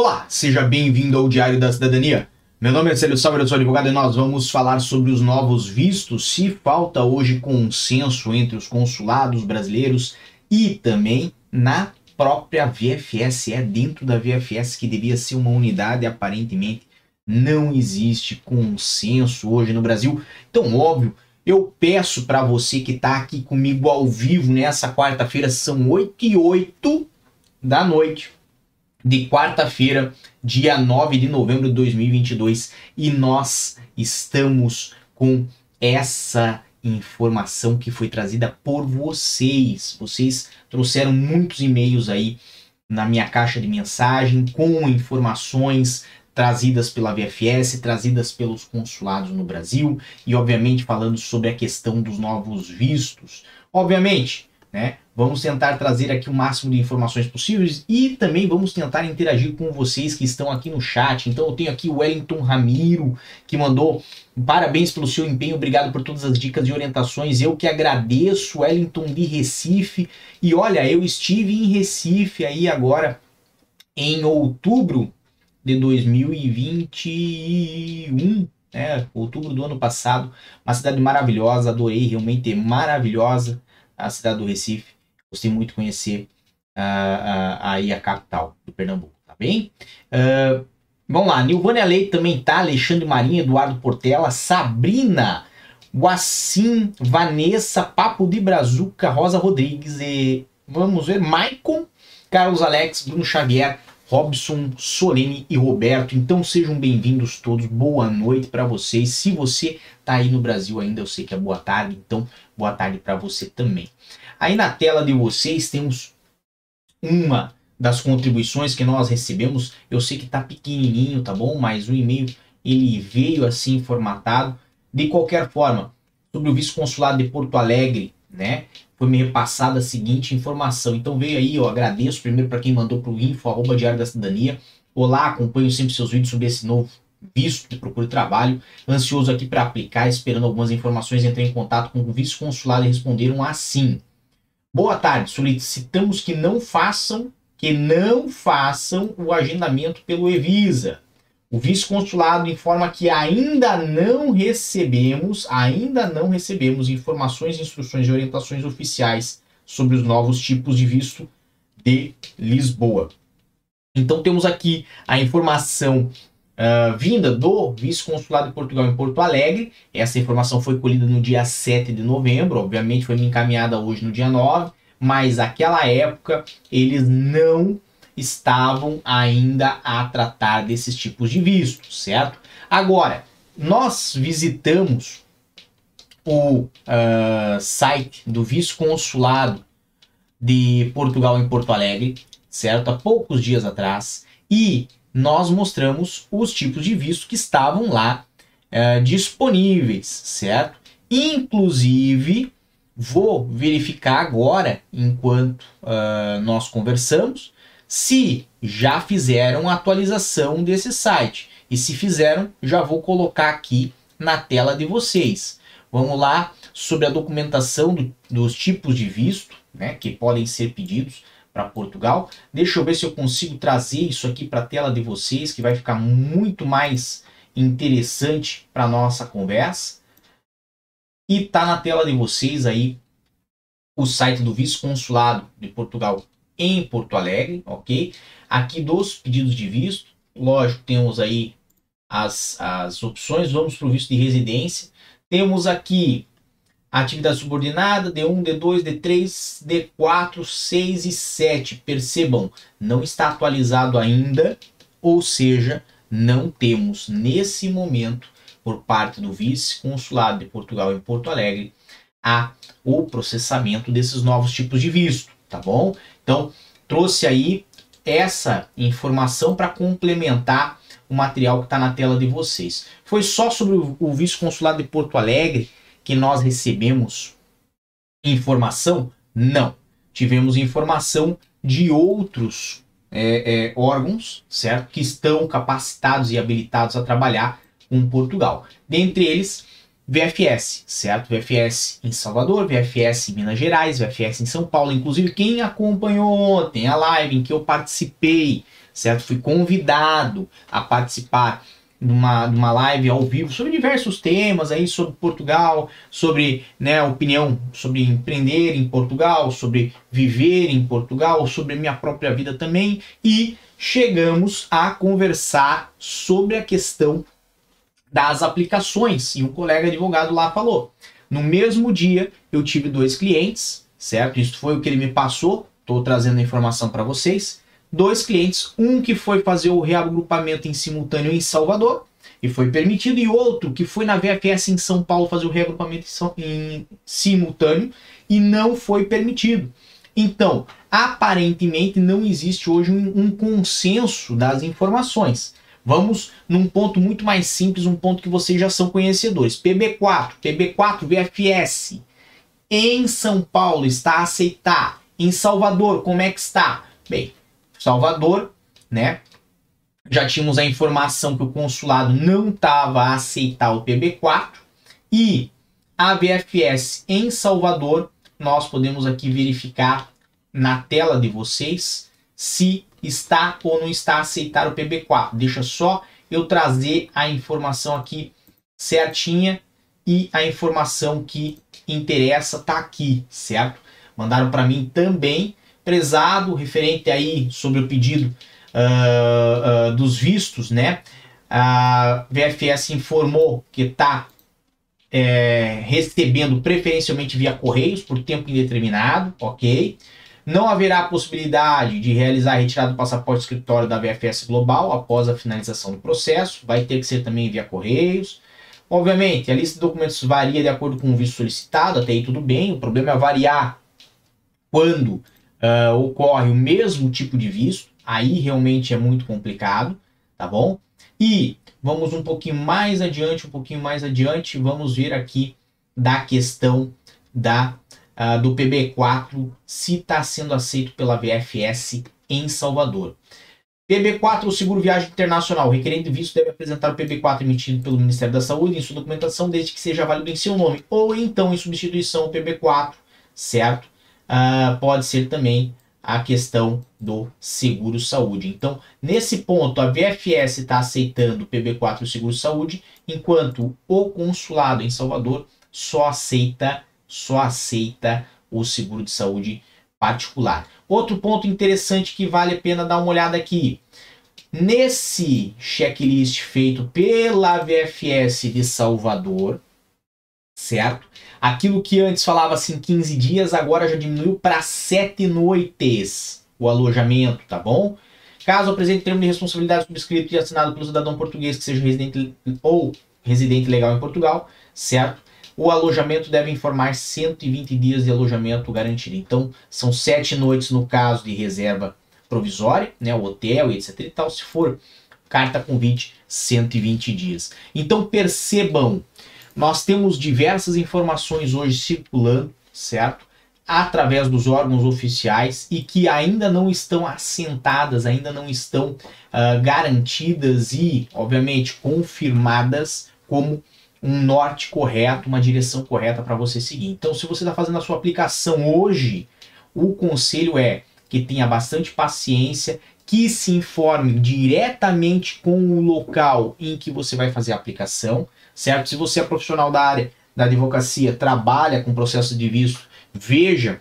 Olá, seja bem-vindo ao Diário da Cidadania. Meu nome é Célio Salve, eu sou advogado e nós vamos falar sobre os novos vistos, se falta hoje consenso entre os consulados brasileiros e também na própria VFS, é dentro da VFS que devia ser uma unidade, aparentemente não existe consenso hoje no Brasil. Então, óbvio, eu peço para você que está aqui comigo ao vivo nessa quarta-feira, são 8 e 8 da noite de quarta-feira, dia 9 de novembro de 2022, e nós estamos com essa informação que foi trazida por vocês. Vocês trouxeram muitos e-mails aí na minha caixa de mensagem com informações trazidas pela VFS, trazidas pelos consulados no Brasil e obviamente falando sobre a questão dos novos vistos. Obviamente, né? Vamos tentar trazer aqui o máximo de informações possíveis e também vamos tentar interagir com vocês que estão aqui no chat. Então eu tenho aqui o Wellington Ramiro, que mandou parabéns pelo seu empenho, obrigado por todas as dicas e orientações. Eu que agradeço, Wellington de Recife. E olha, eu estive em Recife aí agora em outubro de 2021, né? Outubro do ano passado. Uma cidade maravilhosa, adorei, realmente maravilhosa a cidade do Recife. Gostei muito de conhecer uh, uh, aí a capital do Pernambuco, tá bem? Uh, vamos lá, Nilvânia Leite também tá, Alexandre Marinho, Eduardo Portela, Sabrina, Guacim, Vanessa, Papo de Brazuca, Rosa Rodrigues e vamos ver, Maicon, Carlos Alex, Bruno Xavier, Robson, Solene e Roberto. Então sejam bem-vindos todos. Boa noite para vocês. Se você tá aí no Brasil ainda, eu sei que é boa tarde, então boa tarde para você também. Aí na tela de vocês temos uma das contribuições que nós recebemos. Eu sei que tá pequenininho, tá bom? Mas o e-mail ele veio assim formatado. De qualquer forma, sobre o vice-consulado de Porto Alegre, né? foi me repassada a seguinte informação. Então veio aí, eu agradeço primeiro para quem mandou para o info, arroba Diário da Cidadania. Olá, acompanho sempre seus vídeos sobre esse novo visto de procura de trabalho. Ansioso aqui para aplicar, esperando algumas informações. Entrei em contato com o vice-consulado e responderam assim. Boa tarde, solicitamos que não façam, que não façam o agendamento pelo Evisa. O vice-consulado informa que ainda não recebemos, ainda não recebemos informações, instruções e orientações oficiais sobre os novos tipos de visto de Lisboa. Então temos aqui a informação uh, vinda do vice-consulado de Portugal em Porto Alegre. Essa informação foi colhida no dia 7 de novembro, obviamente foi me encaminhada hoje no dia 9, mas naquela época eles não estavam ainda a tratar desses tipos de vistos, certo? Agora, nós visitamos o uh, site do vice-consulado de Portugal em Porto Alegre, certo? Há poucos dias atrás, e nós mostramos os tipos de visto que estavam lá uh, disponíveis, certo? Inclusive, vou verificar agora, enquanto uh, nós conversamos, se já fizeram a atualização desse site. E se fizeram, já vou colocar aqui na tela de vocês. Vamos lá sobre a documentação do, dos tipos de visto né, que podem ser pedidos para Portugal. Deixa eu ver se eu consigo trazer isso aqui para a tela de vocês, que vai ficar muito mais interessante para nossa conversa. E tá na tela de vocês aí o site do vice-consulado de Portugal em Porto Alegre, ok? Aqui dos pedidos de visto, lógico, temos aí as, as opções, vamos para o visto de residência. Temos aqui atividade subordinada, D1, D2, D3, D4, 6 e 7. Percebam, não está atualizado ainda, ou seja, não temos nesse momento, por parte do vice-consulado de Portugal em Porto Alegre, a, o processamento desses novos tipos de visto, tá bom? Então, trouxe aí essa informação para complementar o material que está na tela de vocês. Foi só sobre o, vice-consulado de Porto Alegre que nós recebemos informação? Não. Tivemos informação de outros é, é, órgãos, certo? Que estão capacitados e habilitados a trabalhar com Portugal. Dentre eles, VFS, certo? VFS em Salvador, VFS em Minas Gerais, VFS em São Paulo. Inclusive, quem acompanhou ontem a live em que eu participei, certo? Fui convidado a participar de uma, de uma live ao vivo sobre diversos temas aí, sobre Portugal, sobre né, opinião sobre empreender em Portugal, sobre viver em Portugal, sobre minha própria vida também. E chegamos a conversar sobre a questão das aplicações. E um colega advogado lá falou: no mesmo dia eu tive dois clientes, certo? Isso foi o que ele me passou, estou trazendo a informação para vocês. Dois clientes, um que foi fazer o reagrupamento em simultâneo em Salvador e foi permitido, e outro que foi na VFS em São Paulo fazer o reagrupamento em, em simultâneo e não foi permitido. Então, aparentemente não existe hoje um, um consenso das informações. Vamos num ponto muito mais simples, um ponto que vocês já são conhecedores. PB4, PB4 VFS. Em São Paulo está a aceitar. Em Salvador, como é que está? Bem, Salvador, né? Já tínhamos a informação que o consulado não estava a aceitar o PB4 e a VFS em Salvador, nós podemos aqui verificar na tela de vocês se está ou não está a aceitar o PB4. Deixa só eu trazer a informação aqui certinha e a informação que interessa tá aqui, certo? Mandaram para mim também, prezado, referente aí sobre o pedido uh, uh, dos vistos, né? A VFS informou que está é, recebendo preferencialmente via correios por tempo indeterminado, ok? Não haverá possibilidade de realizar a retirada do passaporte escritório da VFS Global após a finalização do processo. Vai ter que ser também via correios. Obviamente, a lista de documentos varia de acordo com o visto solicitado, até aí tudo bem. O problema é variar quando uh, ocorre o mesmo tipo de visto. Aí realmente é muito complicado, tá bom? E vamos um pouquinho mais adiante, um pouquinho mais adiante, vamos ver aqui da questão da uh, do PB4 se está sendo aceito pela VFS em Salvador. PB4, o seguro viagem internacional. O requerente de visto deve apresentar o PB4 emitido pelo Ministério da Saúde em sua documentação, desde que seja válido em seu nome, ou então em substituição ao PB4, certo? Uh, pode ser também a questão do seguro saúde. Então, nesse ponto, a VFS está aceitando o PB4 e o seguro saúde, enquanto o consulado em Salvador só aceita só aceita o seguro de saúde particular. Outro ponto interessante que vale a pena dar uma olhada aqui. Nesse checklist feito pela VFS de Salvador, certo? Aquilo que antes falava assim 15 dias, agora já diminuiu para 7 noites o alojamento, tá bom? Caso apresente termo de responsabilidade subscrito e assinado pelo cidadão português que seja residente ou residente legal em Portugal, certo? o alojamento deve informar 120 dias de alojamento garantido. Então, são sete noites no caso de reserva provisória, né, o hotel etc e tal. Se for carta convite, 120 dias. Então, percebam, nós temos diversas informações hoje circulando, certo? Através dos órgãos oficiais e que ainda não estão assentadas, ainda não estão uh, garantidas e, obviamente, confirmadas como um norte correto, uma direção correta para você seguir. Então, se você está fazendo a sua aplicação hoje, o conselho é que tenha bastante paciência, que se informe diretamente com o local em que você vai fazer a aplicação, certo? Se você é profissional da área da advocacia, trabalha com processo de visto, veja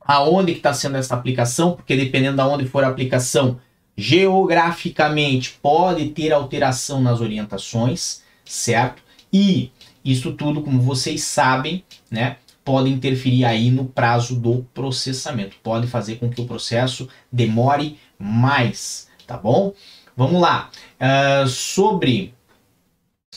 aonde que está sendo essa aplicação, porque dependendo de onde for a aplicação, geograficamente pode ter alteração nas orientações, certo? E isso tudo, como vocês sabem, né, pode interferir aí no prazo do processamento, pode fazer com que o processo demore mais, tá bom? Vamos lá. Uh, sobre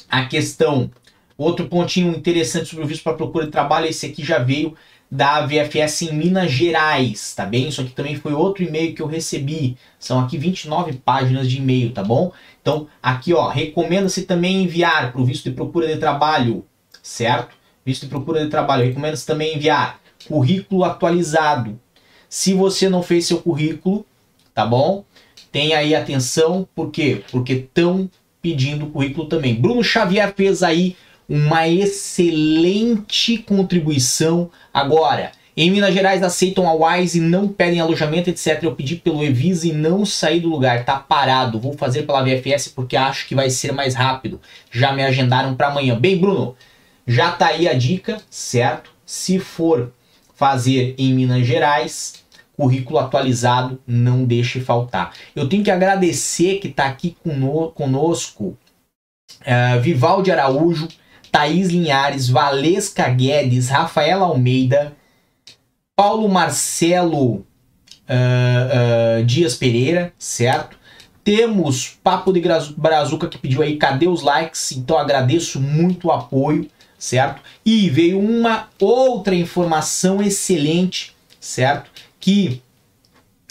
a questão, outro pontinho interessante sobre o visto para procura de trabalho, esse aqui já veio da VFS em Minas Gerais, tá bem? Isso aqui também foi outro e-mail que eu recebi. São aqui 29 páginas de e-mail, tá bom? Então, aqui ó, recomenda-se também enviar para o visto de procura de trabalho, certo? Visto de procura de trabalho, recomenda-se também enviar currículo atualizado. Se você não fez seu currículo, tá bom? Tenha aí atenção, por quê? Porque estão pedindo currículo também. Bruno Xavier fez aí uma excelente contribuição. Agora, em Minas Gerais aceitam a Wise e não pedem alojamento, etc. Eu pedi pelo Evisa e não saí do lugar, tá parado. Vou fazer pela VFS porque acho que vai ser mais rápido. Já me agendaram para amanhã. Bem, Bruno, já tá aí a dica, certo? Se for fazer em Minas Gerais, currículo atualizado não deixe faltar. Eu tenho que agradecer que está aqui conosco uh, Vivaldi Araújo, Thaís Linhares, Valesca Guedes, Rafaela Almeida, Paulo Marcelo uh, uh, Dias Pereira, certo? Temos Papo de Brazuca que pediu aí, cadê os likes? Então agradeço muito o apoio, certo? E veio uma outra informação excelente, certo? Que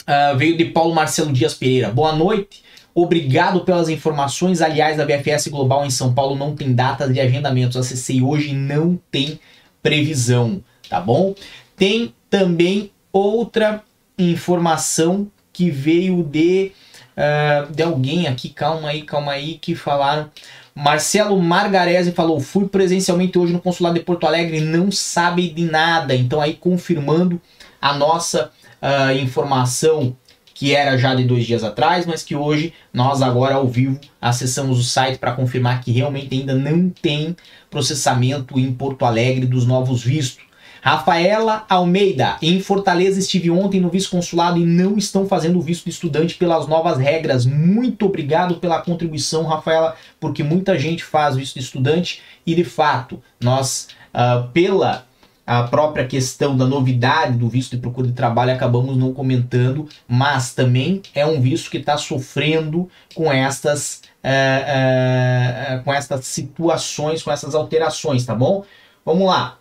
uh, veio de Paulo Marcelo Dias Pereira. Boa noite. Obrigado pelas informações. Aliás, da BFS Global em São Paulo não tem datas de agendamentos. Acessei hoje não tem previsão, tá bom? Tem também outra informação que veio de, uh, de alguém aqui, calma aí, calma aí, que falaram. Marcelo Margarese falou: fui presencialmente hoje no consulado de Porto Alegre, não sabe de nada. Então, aí confirmando a nossa uh, informação que era já de dois dias atrás, mas que hoje nós agora ao vivo acessamos o site para confirmar que realmente ainda não tem processamento em Porto Alegre dos novos vistos. Rafaela Almeida, em Fortaleza estive ontem no vice-consulado e não estão fazendo o visto de estudante pelas novas regras. Muito obrigado pela contribuição, Rafaela, porque muita gente faz visto de estudante e de fato nós, uh, pela a própria questão da novidade do visto de procura de trabalho acabamos não comentando, mas também é um visto que está sofrendo com estas, uh, uh, com estas situações, com essas alterações, tá bom? Vamos lá.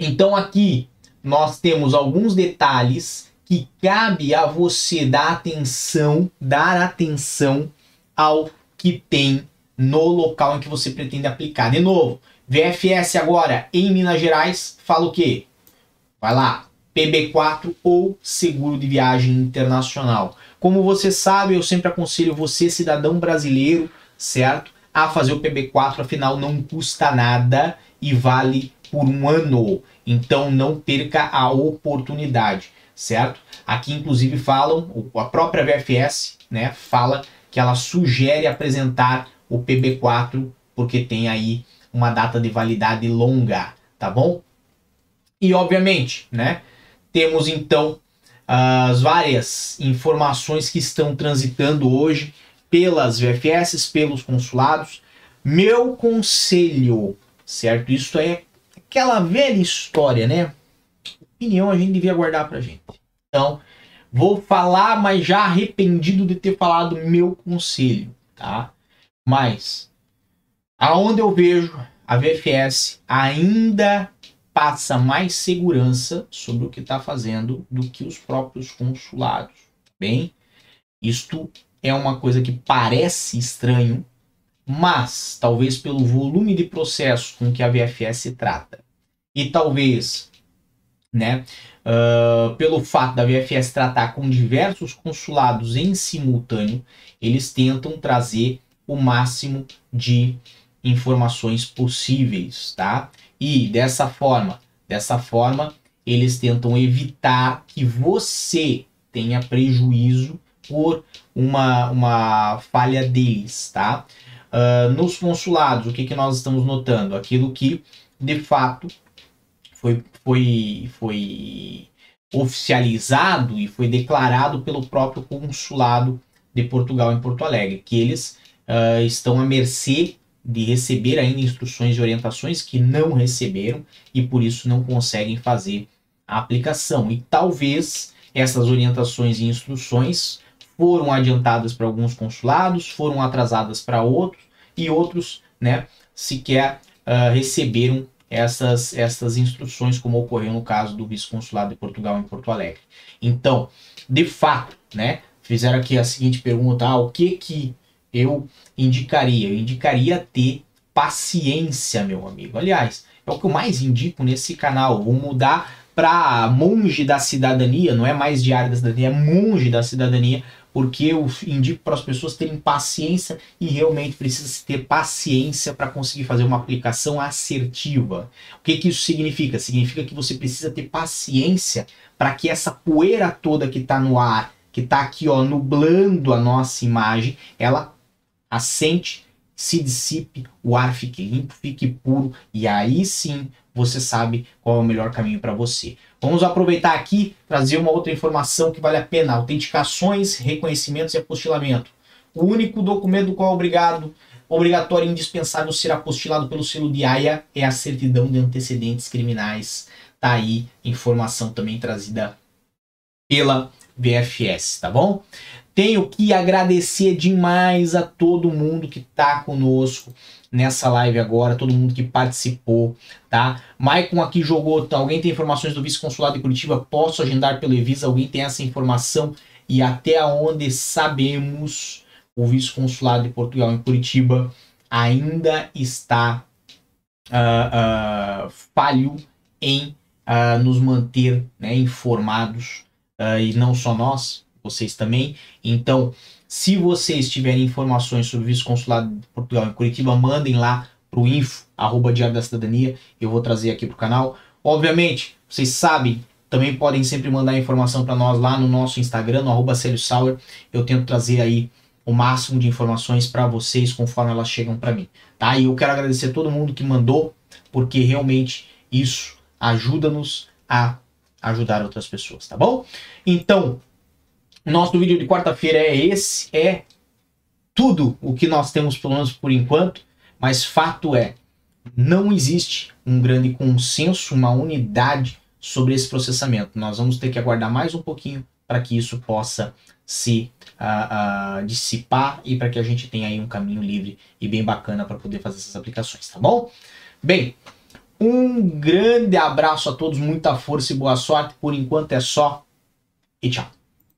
Então aqui nós temos alguns detalhes que cabe a você dar atenção, dar atenção ao que tem no local em que você pretende aplicar. De novo, VFS agora em Minas Gerais fala o quê? Vai lá, PB4 ou seguro de viagem internacional. Como você sabe, eu sempre aconselho você, cidadão brasileiro, certo? A fazer o PB4, afinal não custa nada e vale por um ano. Então não perca a oportunidade, certo? Aqui inclusive falam, a própria VFS, né, fala que ela sugere apresentar o PB4 porque tem aí uma data de validade longa, tá bom? E obviamente, né, temos então as várias informações que estão transitando hoje pelas VFS, pelos consulados. Meu conselho, certo? Isso é aquela velha história, né? Opinião a gente devia guardar pra gente. Então, vou falar, mas já arrependido de ter falado meu conselho, tá? Mas, aonde eu vejo a VFS ainda passa mais segurança sobre o que está fazendo do que os próprios consulados. Bem, isto é uma coisa que parece estranho, mas talvez pelo volume de processo com que a VFS trata e talvez né, uh, pelo fato da VFS tratar com diversos consulados em simultâneo, eles tentam trazer o máximo de informações possíveis, tá? E dessa forma, dessa forma, eles tentam evitar que você tenha prejuízo por uma, uma falha deles, tá? Uh, nos consulados, o que, que nós estamos notando? Aquilo que, de fato, foi, foi, foi oficializado e foi declarado pelo próprio consulado de Portugal em Porto Alegre, que eles uh, estão à mercê de receber ainda instruções e orientações que não receberam e por isso não conseguem fazer a aplicação. E talvez essas orientações e instruções foram adiantadas para alguns consulados, foram atrasadas para outros e outros, né, sequer uh, receberam essas, essas instruções, como ocorreu no caso do vice-consulado de Portugal em Porto Alegre. Então, de fato, né, fizeram aqui a seguinte pergunta: ah, o que que eu indicaria? Eu indicaria ter paciência, meu amigo. Aliás, é o que eu mais indico nesse canal. Vou mudar para monge da cidadania, não é mais diário da cidadania, é monge da cidadania, porque eu indico para as pessoas terem paciência e realmente precisa ter paciência para conseguir fazer uma aplicação assertiva. O que, que isso significa? Significa que você precisa ter paciência para que essa poeira toda que está no ar, que está aqui ó, nublando a nossa imagem, ela assente, se dissipe, o ar fique limpo, fique puro e aí sim você sabe qual é o melhor caminho para você. Vamos aproveitar aqui trazer uma outra informação que vale a pena: autenticações, reconhecimentos e apostilamento. O único documento do qual é obrigado, obrigatório e indispensável ser apostilado pelo selo de AIA é a certidão de antecedentes criminais. Tá aí informação também trazida pela VFS, tá bom? Tenho que agradecer demais a todo mundo que tá conosco nessa live agora, todo mundo que participou, tá? Maicon aqui jogou, tá? alguém tem informações do vice-consulado de Curitiba? Posso agendar pelo Evisa? Alguém tem essa informação? E até onde sabemos, o vice-consulado de Portugal em Curitiba ainda está uh, uh, falho em uh, nos manter né, informados, e não só nós, vocês também. Então, se vocês tiverem informações sobre o vice-consulado de Portugal em Curitiba, mandem lá para o info, arroba Diário da Cidadania, eu vou trazer aqui para o canal. Obviamente, vocês sabem, também podem sempre mandar informação para nós lá no nosso Instagram, no arroba Sauer. Eu tento trazer aí o máximo de informações para vocês conforme elas chegam para mim, tá? E eu quero agradecer todo mundo que mandou, porque realmente isso ajuda-nos a ajudar outras pessoas, tá bom? Então, nosso vídeo de quarta-feira é esse, é tudo o que nós temos, pelo menos por enquanto, mas fato é, não existe um grande consenso, uma unidade sobre esse processamento. Nós vamos ter que aguardar mais um pouquinho para que isso possa se uh, uh, dissipar e para que a gente tenha aí um caminho livre e bem bacana para poder fazer essas aplicações, tá bom? Bem, um grande abraço a todos, muita força e boa sorte. Por enquanto é só e tchau.